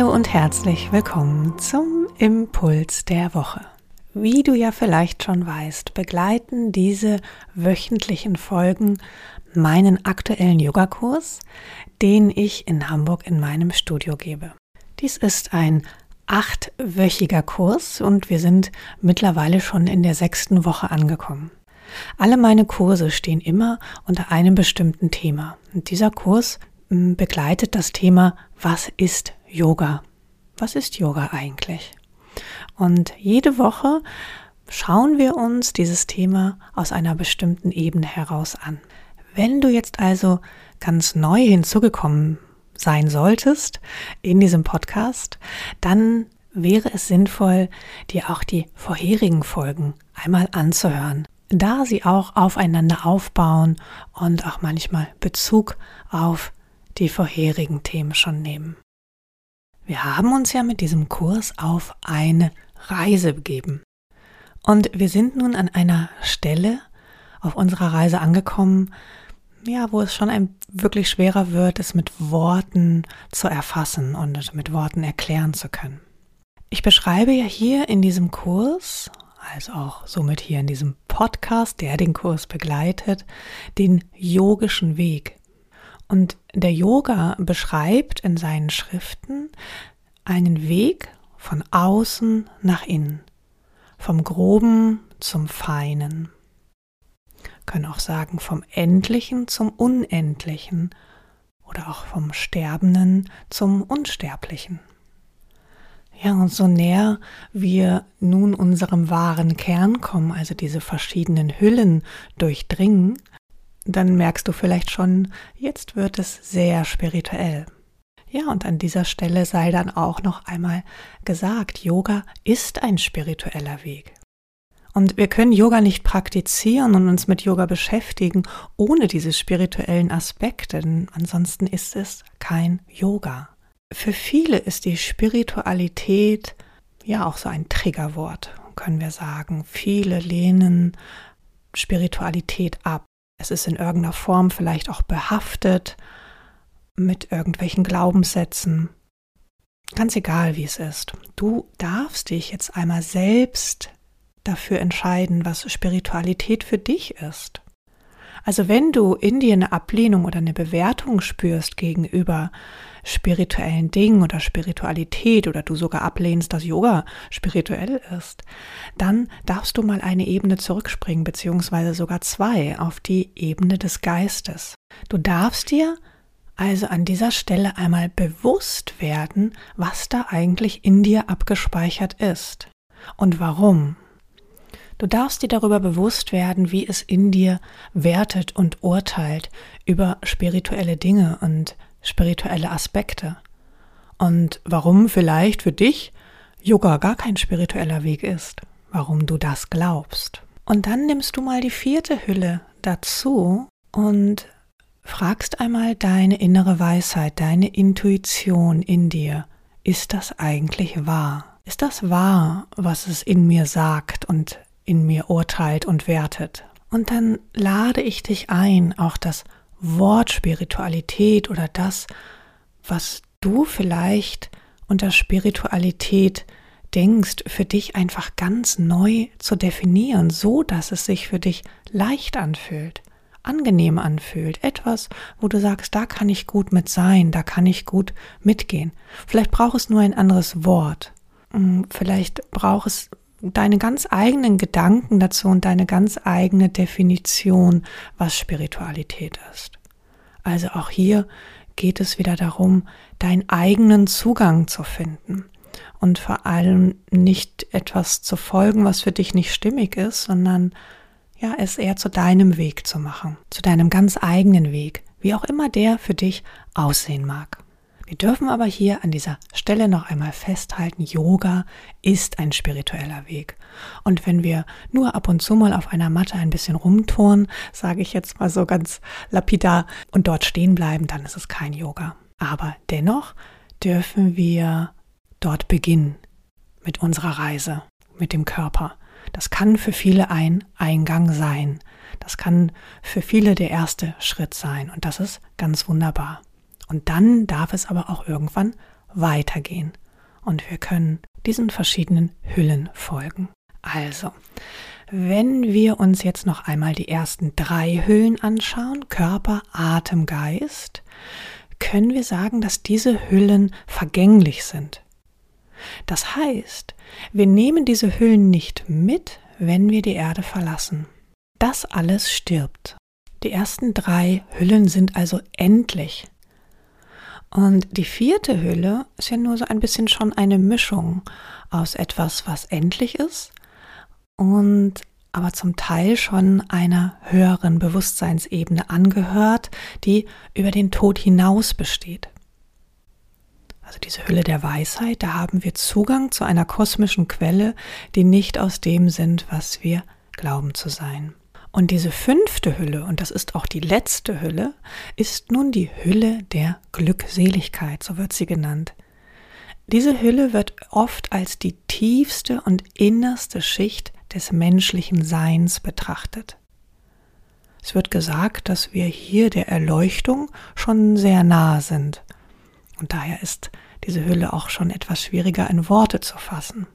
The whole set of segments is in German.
Hallo und herzlich willkommen zum Impuls der Woche. Wie du ja vielleicht schon weißt, begleiten diese wöchentlichen Folgen meinen aktuellen Yogakurs, den ich in Hamburg in meinem Studio gebe. Dies ist ein achtwöchiger Kurs und wir sind mittlerweile schon in der sechsten Woche angekommen. Alle meine Kurse stehen immer unter einem bestimmten Thema. Und dieser Kurs hm, begleitet das Thema, was ist Yoga? Was ist Yoga eigentlich? Und jede Woche schauen wir uns dieses Thema aus einer bestimmten Ebene heraus an. Wenn du jetzt also ganz neu hinzugekommen sein solltest in diesem Podcast, dann wäre es sinnvoll, dir auch die vorherigen Folgen einmal anzuhören, da sie auch aufeinander aufbauen und auch manchmal Bezug auf die vorherigen Themen schon nehmen. Wir haben uns ja mit diesem Kurs auf eine Reise begeben. Und wir sind nun an einer Stelle auf unserer Reise angekommen, ja, wo es schon ein wirklich schwerer wird, es mit Worten zu erfassen und mit Worten erklären zu können. Ich beschreibe ja hier in diesem Kurs, also auch somit hier in diesem Podcast, der den Kurs begleitet, den yogischen Weg. Und der Yoga beschreibt in seinen Schriften einen Weg von außen nach innen, vom groben zum feinen. Können auch sagen vom endlichen zum unendlichen oder auch vom sterbenden zum unsterblichen. Ja, und so näher wir nun unserem wahren Kern kommen, also diese verschiedenen Hüllen durchdringen, dann merkst du vielleicht schon, jetzt wird es sehr spirituell. Ja, und an dieser Stelle sei dann auch noch einmal gesagt, Yoga ist ein spiritueller Weg. Und wir können Yoga nicht praktizieren und uns mit Yoga beschäftigen ohne diese spirituellen Aspekte, denn ansonsten ist es kein Yoga. Für viele ist die Spiritualität ja auch so ein Triggerwort, können wir sagen. Viele lehnen Spiritualität ab. Es ist in irgendeiner Form vielleicht auch behaftet mit irgendwelchen Glaubenssätzen. Ganz egal, wie es ist. Du darfst dich jetzt einmal selbst dafür entscheiden, was Spiritualität für dich ist. Also wenn du in dir eine Ablehnung oder eine Bewertung spürst gegenüber spirituellen Dingen oder Spiritualität oder du sogar ablehnst, dass Yoga spirituell ist, dann darfst du mal eine Ebene zurückspringen, beziehungsweise sogar zwei, auf die Ebene des Geistes. Du darfst dir also an dieser Stelle einmal bewusst werden, was da eigentlich in dir abgespeichert ist und warum. Du darfst dir darüber bewusst werden, wie es in dir wertet und urteilt über spirituelle Dinge und spirituelle Aspekte. Und warum vielleicht für dich Yoga gar kein spiritueller Weg ist, warum du das glaubst. Und dann nimmst du mal die vierte Hülle dazu und fragst einmal deine innere Weisheit, deine Intuition in dir. Ist das eigentlich wahr? Ist das wahr, was es in mir sagt und in mir urteilt und wertet? Und dann lade ich dich ein, auch das Wort Spiritualität oder das, was du vielleicht unter Spiritualität denkst, für dich einfach ganz neu zu definieren, so dass es sich für dich leicht anfühlt angenehm anfühlt, etwas, wo du sagst, da kann ich gut mit sein, da kann ich gut mitgehen. Vielleicht braucht es nur ein anderes Wort. Mm, vielleicht braucht es deine ganz eigenen Gedanken dazu und deine ganz eigene Definition, was Spiritualität ist. Also auch hier geht es wieder darum, deinen eigenen Zugang zu finden und vor allem nicht etwas zu folgen, was für dich nicht stimmig ist, sondern ja, es eher zu deinem Weg zu machen, zu deinem ganz eigenen Weg, wie auch immer der für dich aussehen mag. Wir dürfen aber hier an dieser Stelle noch einmal festhalten, Yoga ist ein spiritueller Weg. Und wenn wir nur ab und zu mal auf einer Matte ein bisschen rumturnen, sage ich jetzt mal so ganz lapidar, und dort stehen bleiben, dann ist es kein Yoga. Aber dennoch dürfen wir dort beginnen mit unserer Reise, mit dem Körper. Das kann für viele ein Eingang sein. Das kann für viele der erste Schritt sein. Und das ist ganz wunderbar. Und dann darf es aber auch irgendwann weitergehen und wir können diesen verschiedenen Hüllen folgen. Also, wenn wir uns jetzt noch einmal die ersten drei Hüllen anschauen, Körper, Atem, Geist, können wir sagen, dass diese Hüllen vergänglich sind. Das heißt, wir nehmen diese Hüllen nicht mit, wenn wir die Erde verlassen. Das alles stirbt. Die ersten drei Hüllen sind also endlich. Und die vierte Hülle ist ja nur so ein bisschen schon eine Mischung aus etwas, was endlich ist und aber zum Teil schon einer höheren Bewusstseinsebene angehört, die über den Tod hinaus besteht. Also diese Hülle der Weisheit, da haben wir Zugang zu einer kosmischen Quelle, die nicht aus dem sind, was wir glauben zu sein. Und diese fünfte Hülle, und das ist auch die letzte Hülle, ist nun die Hülle der Glückseligkeit, so wird sie genannt. Diese Hülle wird oft als die tiefste und innerste Schicht des menschlichen Seins betrachtet. Es wird gesagt, dass wir hier der Erleuchtung schon sehr nahe sind. Und daher ist diese Hülle auch schon etwas schwieriger in Worte zu fassen.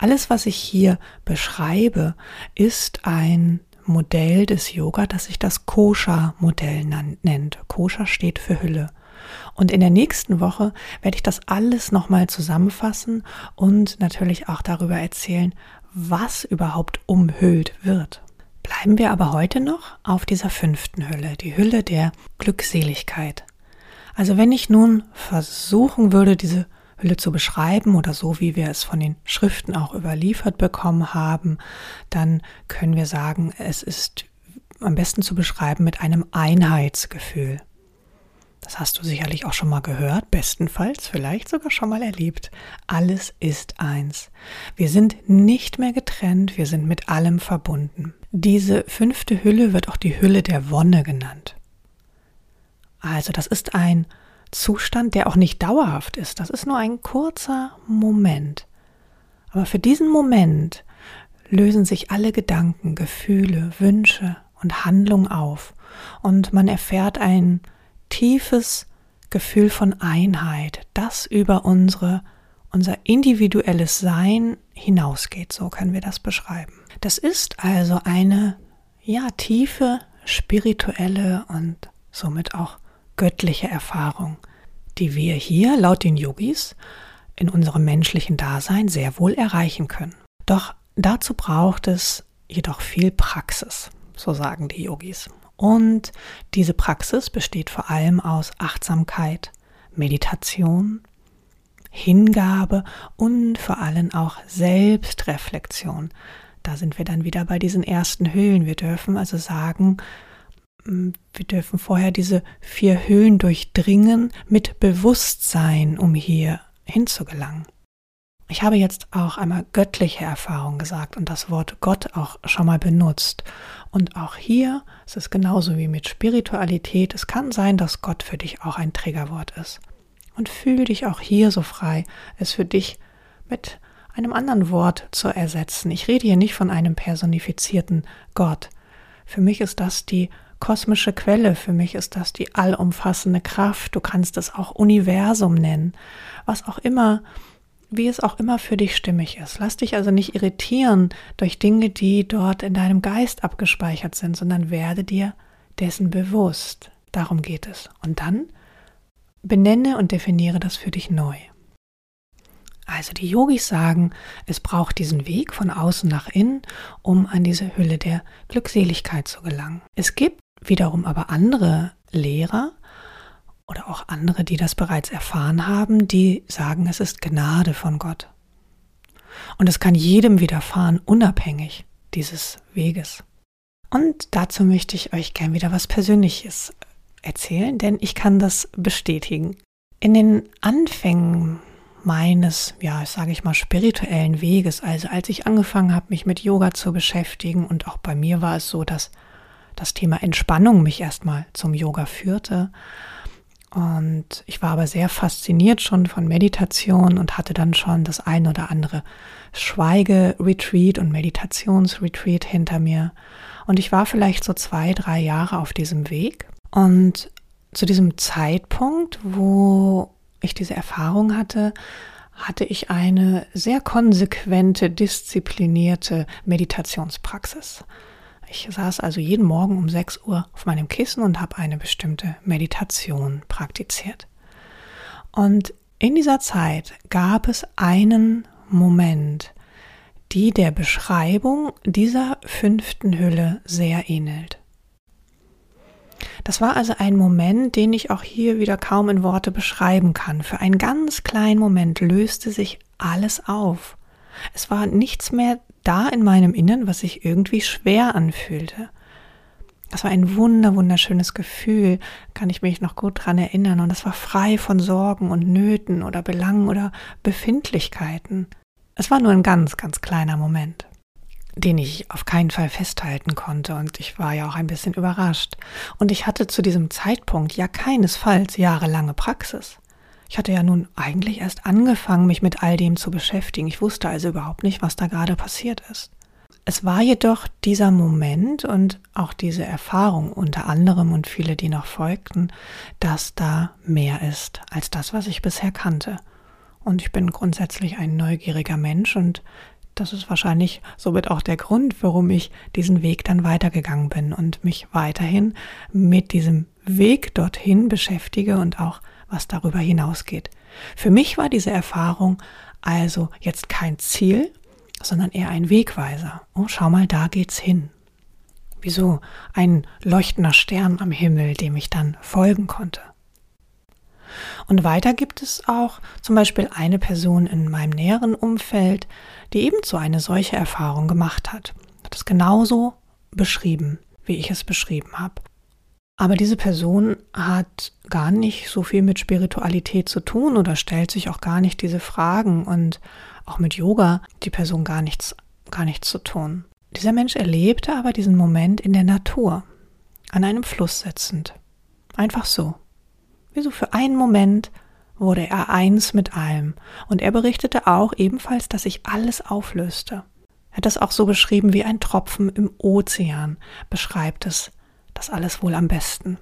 Alles, was ich hier beschreibe, ist ein Modell des Yoga, das sich das Kosha-Modell nennt. Kosha steht für Hülle. Und in der nächsten Woche werde ich das alles nochmal zusammenfassen und natürlich auch darüber erzählen, was überhaupt umhüllt wird. Bleiben wir aber heute noch auf dieser fünften Hülle, die Hülle der Glückseligkeit. Also wenn ich nun versuchen würde, diese Hülle zu beschreiben oder so, wie wir es von den Schriften auch überliefert bekommen haben, dann können wir sagen, es ist am besten zu beschreiben mit einem Einheitsgefühl. Das hast du sicherlich auch schon mal gehört, bestenfalls vielleicht sogar schon mal erlebt. Alles ist eins. Wir sind nicht mehr getrennt, wir sind mit allem verbunden. Diese fünfte Hülle wird auch die Hülle der Wonne genannt. Also das ist ein Zustand, der auch nicht dauerhaft ist. Das ist nur ein kurzer Moment. Aber für diesen Moment lösen sich alle Gedanken, Gefühle, Wünsche und Handlungen auf und man erfährt ein tiefes Gefühl von Einheit, das über unsere, unser individuelles Sein hinausgeht. So können wir das beschreiben. Das ist also eine, ja, tiefe spirituelle und somit auch göttliche Erfahrung, die wir hier laut den Yogis in unserem menschlichen Dasein sehr wohl erreichen können. Doch dazu braucht es jedoch viel Praxis, so sagen die Yogis. Und diese Praxis besteht vor allem aus Achtsamkeit, Meditation, Hingabe und vor allem auch Selbstreflexion. Da sind wir dann wieder bei diesen ersten Höhlen. Wir dürfen also sagen, wir dürfen vorher diese vier Höhlen durchdringen mit Bewusstsein, um hier hinzugelangen. Ich habe jetzt auch einmal göttliche Erfahrung gesagt und das Wort Gott auch schon mal benutzt. Und auch hier ist es genauso wie mit Spiritualität. Es kann sein, dass Gott für dich auch ein Triggerwort ist. Und fühle dich auch hier so frei, es für dich mit einem anderen Wort zu ersetzen. Ich rede hier nicht von einem personifizierten Gott. Für mich ist das die kosmische Quelle. Für mich ist das die allumfassende Kraft. Du kannst es auch Universum nennen. Was auch immer, wie es auch immer für dich stimmig ist. Lass dich also nicht irritieren durch Dinge, die dort in deinem Geist abgespeichert sind, sondern werde dir dessen bewusst. Darum geht es. Und dann benenne und definiere das für dich neu. Also die Yogis sagen, es braucht diesen Weg von außen nach innen, um an diese Hülle der Glückseligkeit zu gelangen. Es gibt wiederum aber andere Lehrer oder auch andere, die das bereits erfahren haben, die sagen, es ist Gnade von Gott. Und es kann jedem widerfahren, unabhängig dieses Weges. Und dazu möchte ich euch gern wieder was Persönliches erzählen, denn ich kann das bestätigen. In den Anfängen meines, ja, sage ich mal, spirituellen Weges, also als ich angefangen habe, mich mit Yoga zu beschäftigen und auch bei mir war es so, dass das Thema Entspannung mich erstmal zum Yoga führte. Und ich war aber sehr fasziniert schon von Meditation und hatte dann schon das ein oder andere Schweige-Retreat und Meditations-Retreat hinter mir. Und ich war vielleicht so zwei, drei Jahre auf diesem Weg. Und zu diesem Zeitpunkt, wo ich diese Erfahrung hatte, hatte ich eine sehr konsequente, disziplinierte Meditationspraxis. Ich saß also jeden Morgen um 6 Uhr auf meinem Kissen und habe eine bestimmte Meditation praktiziert. Und in dieser Zeit gab es einen Moment, die der Beschreibung dieser fünften Hülle sehr ähnelt. Das war also ein Moment, den ich auch hier wieder kaum in Worte beschreiben kann. Für einen ganz kleinen Moment löste sich alles auf. Es war nichts mehr da in meinem Innern, was sich irgendwie schwer anfühlte. Das war ein wunder, wunderschönes Gefühl, kann ich mich noch gut dran erinnern. Und das war frei von Sorgen und Nöten oder Belangen oder Befindlichkeiten. Es war nur ein ganz, ganz kleiner Moment den ich auf keinen Fall festhalten konnte und ich war ja auch ein bisschen überrascht. Und ich hatte zu diesem Zeitpunkt ja keinesfalls jahrelange Praxis. Ich hatte ja nun eigentlich erst angefangen, mich mit all dem zu beschäftigen. Ich wusste also überhaupt nicht, was da gerade passiert ist. Es war jedoch dieser Moment und auch diese Erfahrung unter anderem und viele, die noch folgten, dass da mehr ist als das, was ich bisher kannte. Und ich bin grundsätzlich ein neugieriger Mensch und das ist wahrscheinlich somit auch der Grund, warum ich diesen Weg dann weitergegangen bin und mich weiterhin mit diesem Weg dorthin beschäftige und auch was darüber hinausgeht. Für mich war diese Erfahrung also jetzt kein Ziel, sondern eher ein Wegweiser. Oh, schau mal, da geht's hin. Wieso ein leuchtender Stern am Himmel, dem ich dann folgen konnte. Und weiter gibt es auch zum Beispiel eine Person in meinem näheren Umfeld, die ebenso eine solche Erfahrung gemacht hat. Hat es genauso beschrieben, wie ich es beschrieben habe. Aber diese Person hat gar nicht so viel mit Spiritualität zu tun oder stellt sich auch gar nicht diese Fragen und auch mit Yoga die Person gar nichts, gar nichts zu tun. Dieser Mensch erlebte aber diesen Moment in der Natur, an einem Fluss sitzend. Einfach so. Wie so für einen Moment wurde er eins mit allem, und er berichtete auch ebenfalls, dass sich alles auflöste. Er hat es auch so beschrieben wie ein Tropfen im Ozean, beschreibt es das alles wohl am besten.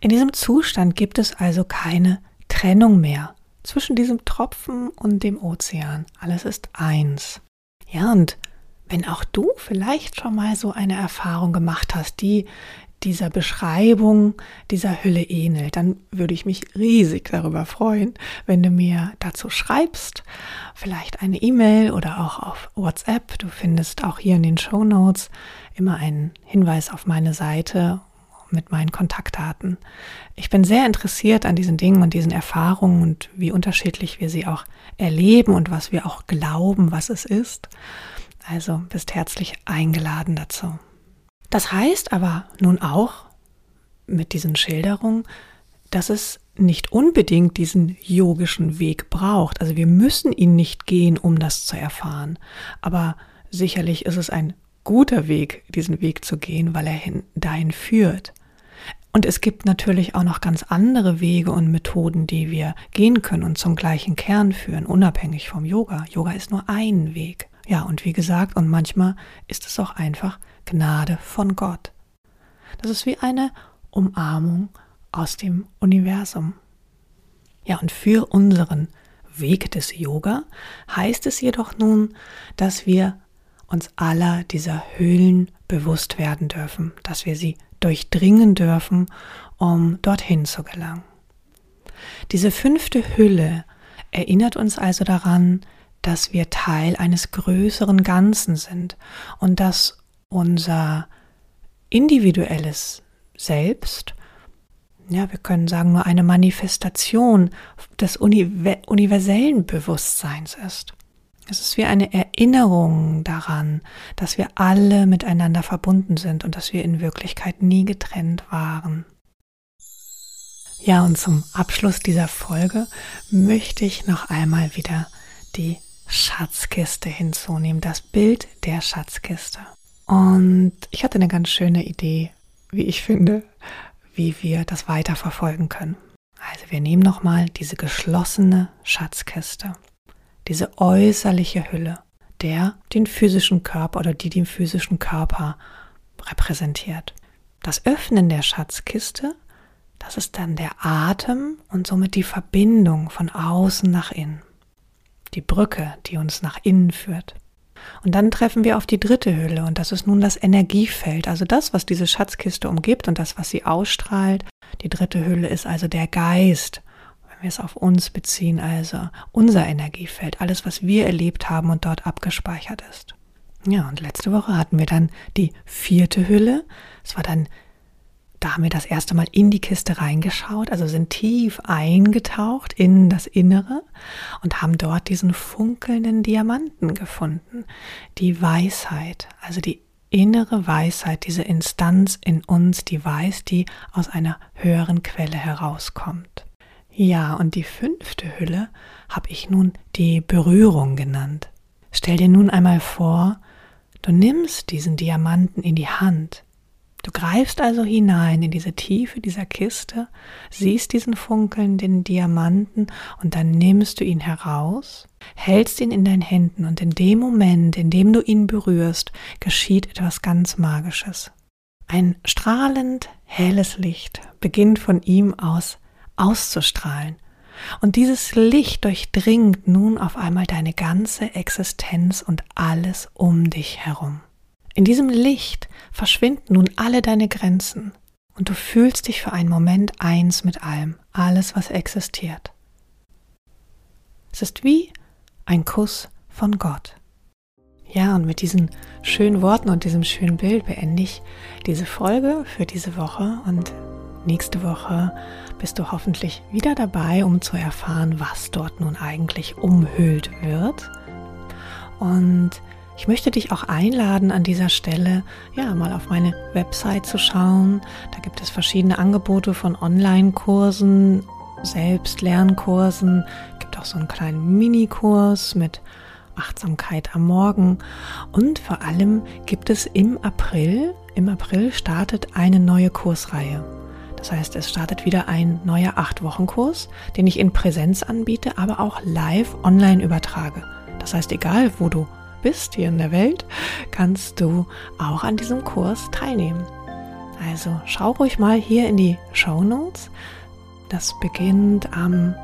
In diesem Zustand gibt es also keine Trennung mehr zwischen diesem Tropfen und dem Ozean. Alles ist eins. Ja, und wenn auch du vielleicht schon mal so eine Erfahrung gemacht hast, die dieser Beschreibung dieser Hülle ähnelt, dann würde ich mich riesig darüber freuen, wenn du mir dazu schreibst. Vielleicht eine E-Mail oder auch auf WhatsApp. Du findest auch hier in den Show Notes immer einen Hinweis auf meine Seite mit meinen Kontaktdaten. Ich bin sehr interessiert an diesen Dingen und diesen Erfahrungen und wie unterschiedlich wir sie auch erleben und was wir auch glauben, was es ist. Also bist herzlich eingeladen dazu. Das heißt aber nun auch mit diesen Schilderungen, dass es nicht unbedingt diesen yogischen Weg braucht. Also wir müssen ihn nicht gehen, um das zu erfahren. Aber sicherlich ist es ein guter Weg, diesen Weg zu gehen, weil er hin, dahin führt. Und es gibt natürlich auch noch ganz andere Wege und Methoden, die wir gehen können und zum gleichen Kern führen, unabhängig vom Yoga. Yoga ist nur ein Weg. Ja, und wie gesagt, und manchmal ist es auch einfach Gnade von Gott. Das ist wie eine Umarmung aus dem Universum. Ja, und für unseren Weg des Yoga heißt es jedoch nun, dass wir uns aller dieser Höhlen bewusst werden dürfen, dass wir sie durchdringen dürfen, um dorthin zu gelangen. Diese fünfte Hülle erinnert uns also daran, dass wir Teil eines größeren Ganzen sind und dass unser individuelles Selbst, ja, wir können sagen, nur eine Manifestation des universellen Bewusstseins ist. Es ist wie eine Erinnerung daran, dass wir alle miteinander verbunden sind und dass wir in Wirklichkeit nie getrennt waren. Ja, und zum Abschluss dieser Folge möchte ich noch einmal wieder die Schatzkiste hinzunehmen, das Bild der Schatzkiste. Und ich hatte eine ganz schöne Idee, wie ich finde, wie wir das weiterverfolgen können. Also wir nehmen nochmal diese geschlossene Schatzkiste, diese äußerliche Hülle, der den physischen Körper oder die den physischen Körper repräsentiert. Das Öffnen der Schatzkiste Das ist dann der Atem und somit die Verbindung von außen nach innen. Die Brücke, die uns nach innen führt. Und dann treffen wir auf die dritte Hülle und das ist nun das Energiefeld, also das, was diese Schatzkiste umgibt und das, was sie ausstrahlt. Die dritte Hülle ist also der Geist, wenn wir es auf uns beziehen, also unser Energiefeld, alles, was wir erlebt haben und dort abgespeichert ist. Ja, und letzte Woche hatten wir dann die vierte Hülle. Es war dann da haben wir das erste Mal in die Kiste reingeschaut, also sind tief eingetaucht in das Innere und haben dort diesen funkelnden Diamanten gefunden. Die Weisheit, also die innere Weisheit, diese Instanz in uns, die weiß, die aus einer höheren Quelle herauskommt. Ja, und die fünfte Hülle habe ich nun die Berührung genannt. Stell dir nun einmal vor, du nimmst diesen Diamanten in die Hand Du greifst also hinein in diese Tiefe dieser Kiste, siehst diesen funkelnden Diamanten und dann nimmst du ihn heraus, hältst ihn in deinen Händen und in dem Moment, in dem du ihn berührst, geschieht etwas ganz Magisches. Ein strahlend helles Licht beginnt von ihm aus auszustrahlen. Und dieses Licht durchdringt nun auf einmal deine ganze Existenz und alles um dich herum. In diesem Licht verschwinden nun alle deine Grenzen und du fühlst dich für einen Moment eins mit allem, alles, was existiert. Es ist wie ein Kuss von Gott. Ja, und mit diesen schönen Worten und diesem schönen Bild beende ich diese Folge für diese Woche und nächste Woche bist du hoffentlich wieder dabei, um zu erfahren, was dort nun eigentlich umhüllt wird. Und ich möchte dich auch einladen, an dieser Stelle ja mal auf meine Website zu schauen. Da gibt es verschiedene Angebote von Online-Kursen, Selbstlernkursen. Es gibt auch so einen kleinen Minikurs mit Achtsamkeit am Morgen. Und vor allem gibt es im April, im April startet eine neue Kursreihe. Das heißt, es startet wieder ein neuer Acht-Wochen-Kurs, den ich in Präsenz anbiete, aber auch live online übertrage. Das heißt, egal wo du bist hier in der Welt, kannst du auch an diesem Kurs teilnehmen. Also schau ruhig mal hier in die Show Notes. Das beginnt am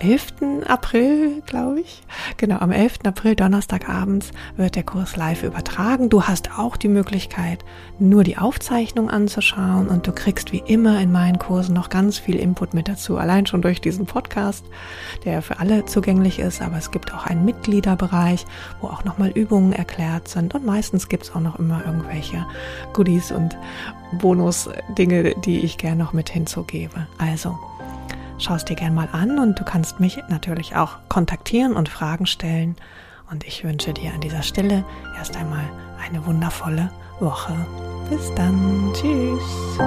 11. April, glaube ich. Genau, am 11. April, Donnerstagabends, wird der Kurs live übertragen. Du hast auch die Möglichkeit, nur die Aufzeichnung anzuschauen und du kriegst wie immer in meinen Kursen noch ganz viel Input mit dazu, allein schon durch diesen Podcast, der für alle zugänglich ist, aber es gibt auch einen Mitgliederbereich, wo auch nochmal Übungen erklärt sind und meistens gibt es auch noch immer irgendwelche Goodies und Bonus-Dinge, die ich gerne noch mit hinzugebe. Also, Schau es dir gern mal an und du kannst mich natürlich auch kontaktieren und Fragen stellen. Und ich wünsche dir an dieser Stelle erst einmal eine wundervolle Woche. Bis dann. Tschüss.